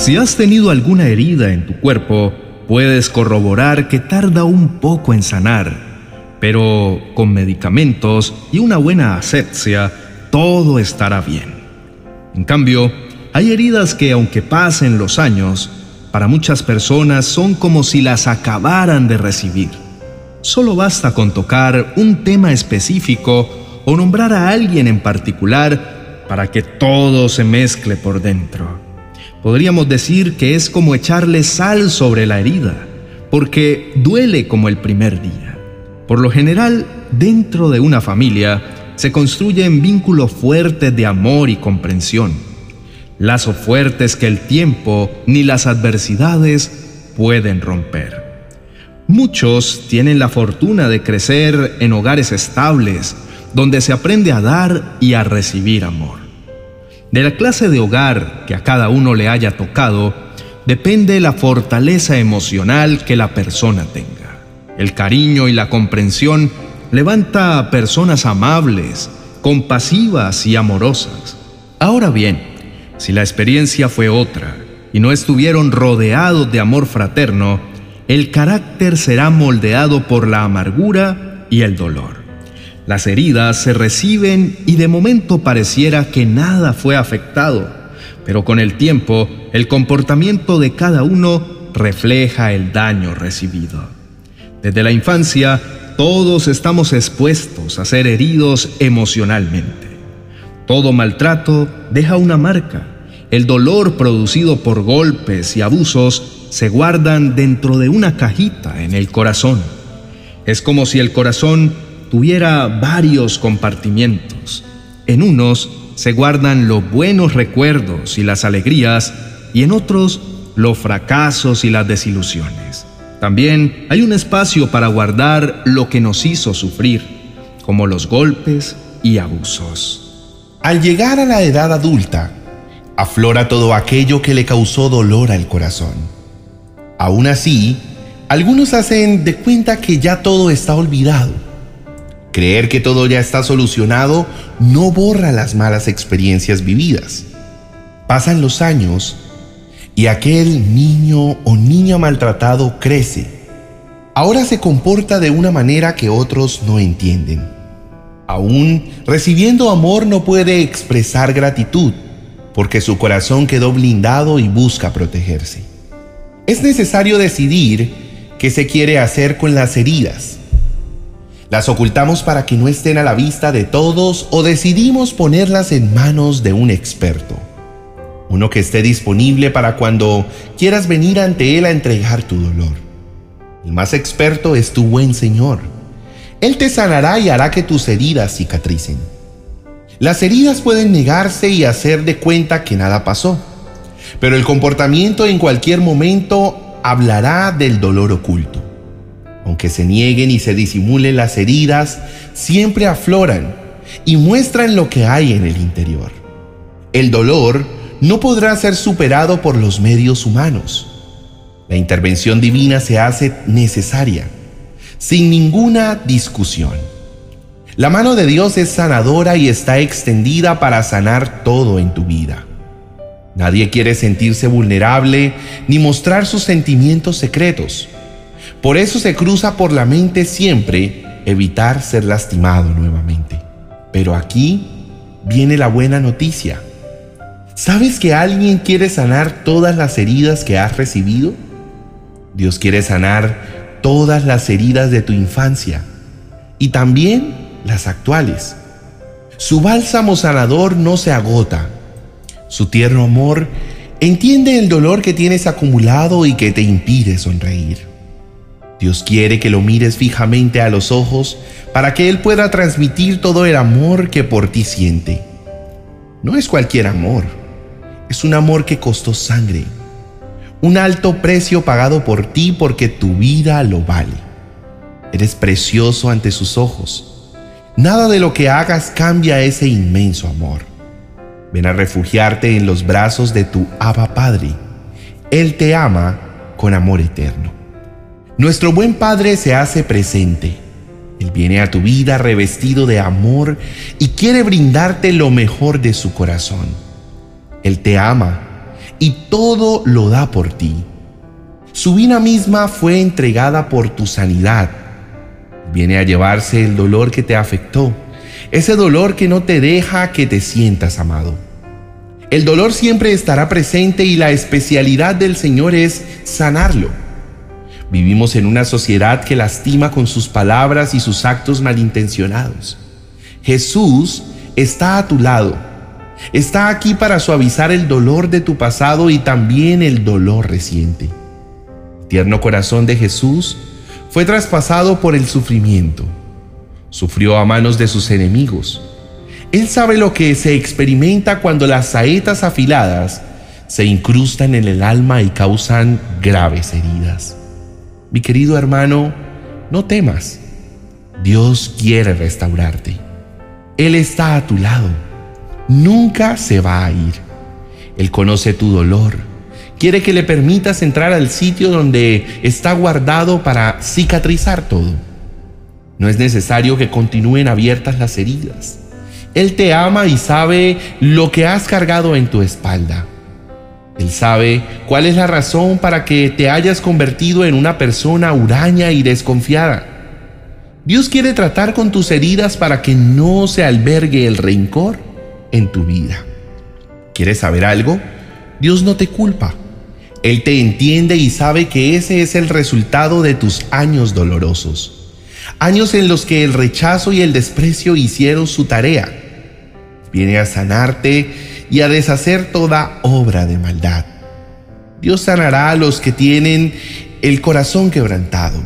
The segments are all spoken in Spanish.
Si has tenido alguna herida en tu cuerpo, puedes corroborar que tarda un poco en sanar, pero con medicamentos y una buena asepsia, todo estará bien. En cambio, hay heridas que aunque pasen los años, para muchas personas son como si las acabaran de recibir. Solo basta con tocar un tema específico o nombrar a alguien en particular para que todo se mezcle por dentro. Podríamos decir que es como echarle sal sobre la herida, porque duele como el primer día. Por lo general, dentro de una familia se construyen vínculos fuertes de amor y comprensión, lazos fuertes que el tiempo ni las adversidades pueden romper. Muchos tienen la fortuna de crecer en hogares estables, donde se aprende a dar y a recibir amor. De la clase de hogar que a cada uno le haya tocado, depende la fortaleza emocional que la persona tenga. El cariño y la comprensión levanta a personas amables, compasivas y amorosas. Ahora bien, si la experiencia fue otra y no estuvieron rodeados de amor fraterno, el carácter será moldeado por la amargura y el dolor. Las heridas se reciben y de momento pareciera que nada fue afectado, pero con el tiempo el comportamiento de cada uno refleja el daño recibido. Desde la infancia todos estamos expuestos a ser heridos emocionalmente. Todo maltrato deja una marca. El dolor producido por golpes y abusos se guardan dentro de una cajita en el corazón. Es como si el corazón tuviera varios compartimientos. En unos se guardan los buenos recuerdos y las alegrías y en otros los fracasos y las desilusiones. También hay un espacio para guardar lo que nos hizo sufrir, como los golpes y abusos. Al llegar a la edad adulta, aflora todo aquello que le causó dolor al corazón. Aún así, algunos hacen de cuenta que ya todo está olvidado Creer que todo ya está solucionado no borra las malas experiencias vividas. Pasan los años y aquel niño o niña maltratado crece. Ahora se comporta de una manera que otros no entienden. Aún recibiendo amor no puede expresar gratitud porque su corazón quedó blindado y busca protegerse. Es necesario decidir qué se quiere hacer con las heridas las ocultamos para que no estén a la vista de todos o decidimos ponerlas en manos de un experto. Uno que esté disponible para cuando quieras venir ante Él a entregar tu dolor. El más experto es tu buen Señor. Él te sanará y hará que tus heridas cicatricen. Las heridas pueden negarse y hacer de cuenta que nada pasó, pero el comportamiento en cualquier momento hablará del dolor oculto. Aunque se nieguen y se disimulen las heridas, siempre afloran y muestran lo que hay en el interior. El dolor no podrá ser superado por los medios humanos. La intervención divina se hace necesaria, sin ninguna discusión. La mano de Dios es sanadora y está extendida para sanar todo en tu vida. Nadie quiere sentirse vulnerable ni mostrar sus sentimientos secretos. Por eso se cruza por la mente siempre evitar ser lastimado nuevamente. Pero aquí viene la buena noticia. ¿Sabes que alguien quiere sanar todas las heridas que has recibido? Dios quiere sanar todas las heridas de tu infancia y también las actuales. Su bálsamo sanador no se agota. Su tierno amor entiende el dolor que tienes acumulado y que te impide sonreír. Dios quiere que lo mires fijamente a los ojos para que Él pueda transmitir todo el amor que por ti siente. No es cualquier amor, es un amor que costó sangre, un alto precio pagado por ti porque tu vida lo vale. Eres precioso ante sus ojos. Nada de lo que hagas cambia ese inmenso amor. Ven a refugiarte en los brazos de tu Abba Padre. Él te ama con amor eterno. Nuestro buen Padre se hace presente. Él viene a tu vida revestido de amor y quiere brindarte lo mejor de su corazón. Él te ama y todo lo da por ti. Su vida misma fue entregada por tu sanidad. Viene a llevarse el dolor que te afectó, ese dolor que no te deja que te sientas amado. El dolor siempre estará presente y la especialidad del Señor es sanarlo. Vivimos en una sociedad que lastima con sus palabras y sus actos malintencionados. Jesús está a tu lado. Está aquí para suavizar el dolor de tu pasado y también el dolor reciente. Tierno corazón de Jesús fue traspasado por el sufrimiento. Sufrió a manos de sus enemigos. Él sabe lo que se experimenta cuando las saetas afiladas se incrustan en el alma y causan graves heridas. Mi querido hermano, no temas. Dios quiere restaurarte. Él está a tu lado. Nunca se va a ir. Él conoce tu dolor. Quiere que le permitas entrar al sitio donde está guardado para cicatrizar todo. No es necesario que continúen abiertas las heridas. Él te ama y sabe lo que has cargado en tu espalda. Él sabe cuál es la razón para que te hayas convertido en una persona huraña y desconfiada. Dios quiere tratar con tus heridas para que no se albergue el rencor en tu vida. ¿Quieres saber algo? Dios no te culpa. Él te entiende y sabe que ese es el resultado de tus años dolorosos. Años en los que el rechazo y el desprecio hicieron su tarea. Viene a sanarte y a deshacer toda obra de maldad. Dios sanará a los que tienen el corazón quebrantado.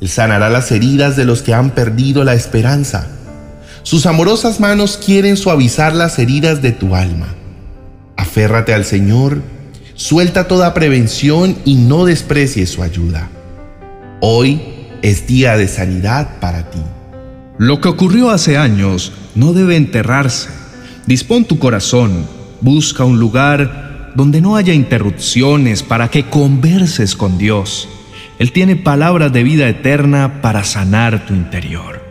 Él sanará las heridas de los que han perdido la esperanza. Sus amorosas manos quieren suavizar las heridas de tu alma. Aférrate al Señor, suelta toda prevención y no desprecies su ayuda. Hoy es día de sanidad para ti. Lo que ocurrió hace años no debe enterrarse Dispón tu corazón, busca un lugar donde no haya interrupciones para que converses con Dios. Él tiene palabras de vida eterna para sanar tu interior.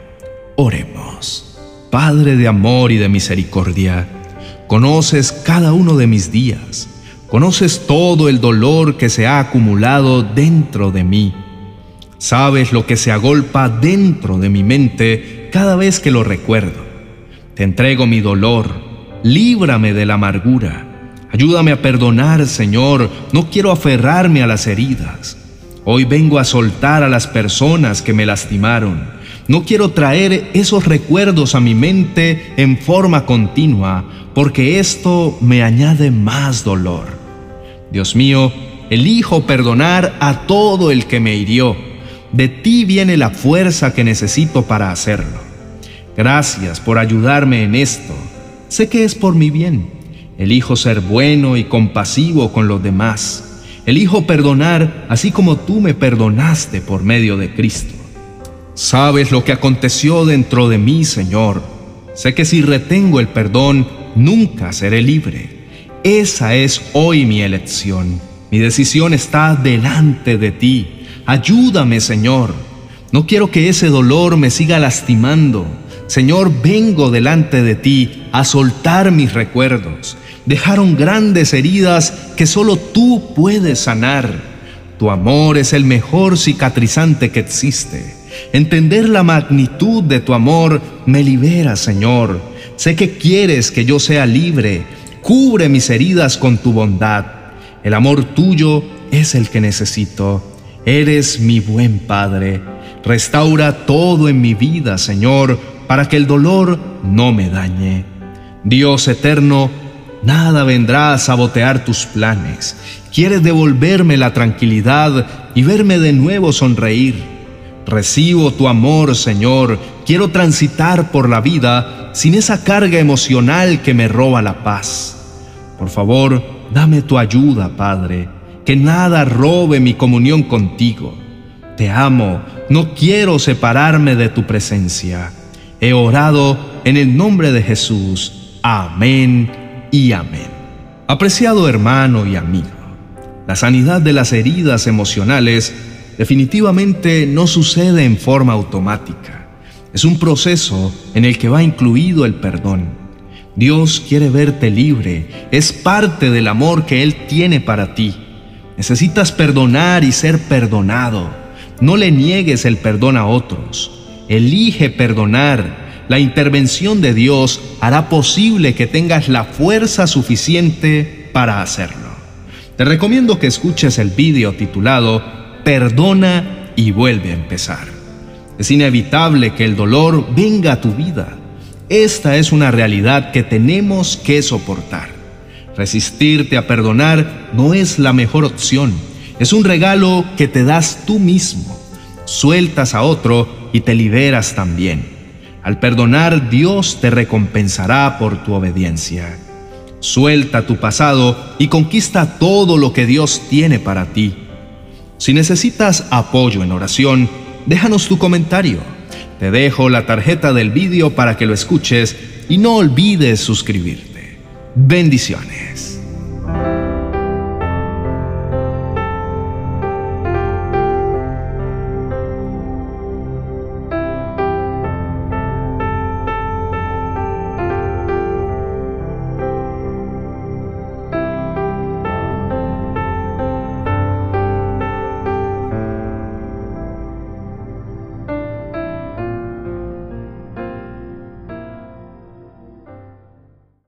Oremos. Padre de amor y de misericordia, conoces cada uno de mis días, conoces todo el dolor que se ha acumulado dentro de mí. Sabes lo que se agolpa dentro de mi mente cada vez que lo recuerdo. Te entrego mi dolor, líbrame de la amargura. Ayúdame a perdonar, Señor, no quiero aferrarme a las heridas. Hoy vengo a soltar a las personas que me lastimaron. No quiero traer esos recuerdos a mi mente en forma continua, porque esto me añade más dolor. Dios mío, elijo perdonar a todo el que me hirió. De ti viene la fuerza que necesito para hacerlo. Gracias por ayudarme en esto. Sé que es por mi bien. Elijo ser bueno y compasivo con los demás. Elijo perdonar así como tú me perdonaste por medio de Cristo. Sabes lo que aconteció dentro de mí, Señor. Sé que si retengo el perdón, nunca seré libre. Esa es hoy mi elección. Mi decisión está delante de ti. Ayúdame, Señor. No quiero que ese dolor me siga lastimando. Señor, vengo delante de ti a soltar mis recuerdos. Dejaron grandes heridas que solo tú puedes sanar. Tu amor es el mejor cicatrizante que existe. Entender la magnitud de tu amor me libera, Señor. Sé que quieres que yo sea libre. Cubre mis heridas con tu bondad. El amor tuyo es el que necesito. Eres mi buen Padre. Restaura todo en mi vida, Señor para que el dolor no me dañe. Dios eterno, nada vendrá a sabotear tus planes. Quieres devolverme la tranquilidad y verme de nuevo sonreír. Recibo tu amor, Señor. Quiero transitar por la vida sin esa carga emocional que me roba la paz. Por favor, dame tu ayuda, Padre. Que nada robe mi comunión contigo. Te amo, no quiero separarme de tu presencia. He orado en el nombre de Jesús. Amén y amén. Apreciado hermano y amigo, la sanidad de las heridas emocionales definitivamente no sucede en forma automática. Es un proceso en el que va incluido el perdón. Dios quiere verte libre, es parte del amor que Él tiene para ti. Necesitas perdonar y ser perdonado. No le niegues el perdón a otros. Elige perdonar. La intervención de Dios hará posible que tengas la fuerza suficiente para hacerlo. Te recomiendo que escuches el vídeo titulado Perdona y vuelve a empezar. Es inevitable que el dolor venga a tu vida. Esta es una realidad que tenemos que soportar. Resistirte a perdonar no es la mejor opción. Es un regalo que te das tú mismo. Sueltas a otro y te liberas también. Al perdonar, Dios te recompensará por tu obediencia. Suelta tu pasado y conquista todo lo que Dios tiene para ti. Si necesitas apoyo en oración, déjanos tu comentario. Te dejo la tarjeta del vídeo para que lo escuches y no olvides suscribirte. Bendiciones.